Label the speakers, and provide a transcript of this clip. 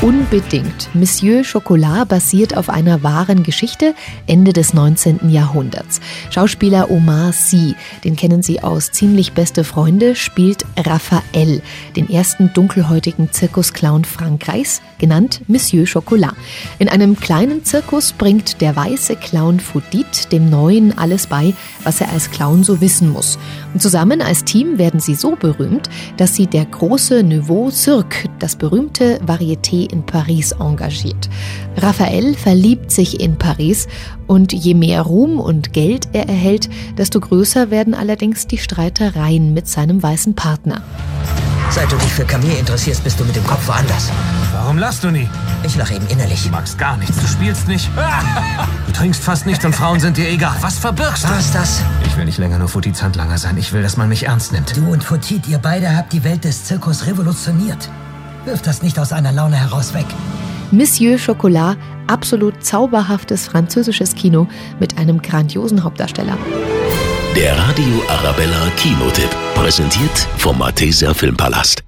Speaker 1: Unbedingt. Monsieur Chocolat basiert auf einer wahren Geschichte Ende des 19. Jahrhunderts. Schauspieler Omar Sy, den kennen Sie aus Ziemlich beste Freunde, spielt Raphael, den ersten dunkelhäutigen Zirkusclown Frankreichs, genannt Monsieur Chocolat. In einem kleinen Zirkus bringt der weiße Clown Foudit dem Neuen alles bei, was er als Clown so wissen muss. Und zusammen als Team werden sie so berühmt, dass sie der große Nouveau Cirque, das berühmte Varieté in Paris engagiert. Raphael verliebt sich in Paris und je mehr Ruhm und Geld er erhält, desto größer werden allerdings die Streitereien mit seinem weißen Partner.
Speaker 2: Seit du dich für Camille interessierst, bist du mit dem Kopf woanders.
Speaker 3: Warum lachst du nie?
Speaker 2: Ich lache eben innerlich.
Speaker 3: Du magst gar nichts, du spielst nicht. Du trinkst fast nicht und Frauen sind dir egal. Was verbirgst du?
Speaker 2: War es das?
Speaker 3: Ich will nicht länger nur Futits Handlanger sein. Ich will, dass man mich ernst nimmt.
Speaker 2: Du und Fotit, ihr beide habt die Welt des Zirkus revolutioniert. Wirf das nicht aus einer Laune heraus weg.
Speaker 1: Monsieur Chocolat, absolut zauberhaftes französisches Kino mit einem grandiosen Hauptdarsteller.
Speaker 4: Der Radio Arabella Kinotipp. Präsentiert vom Malteser Filmpalast.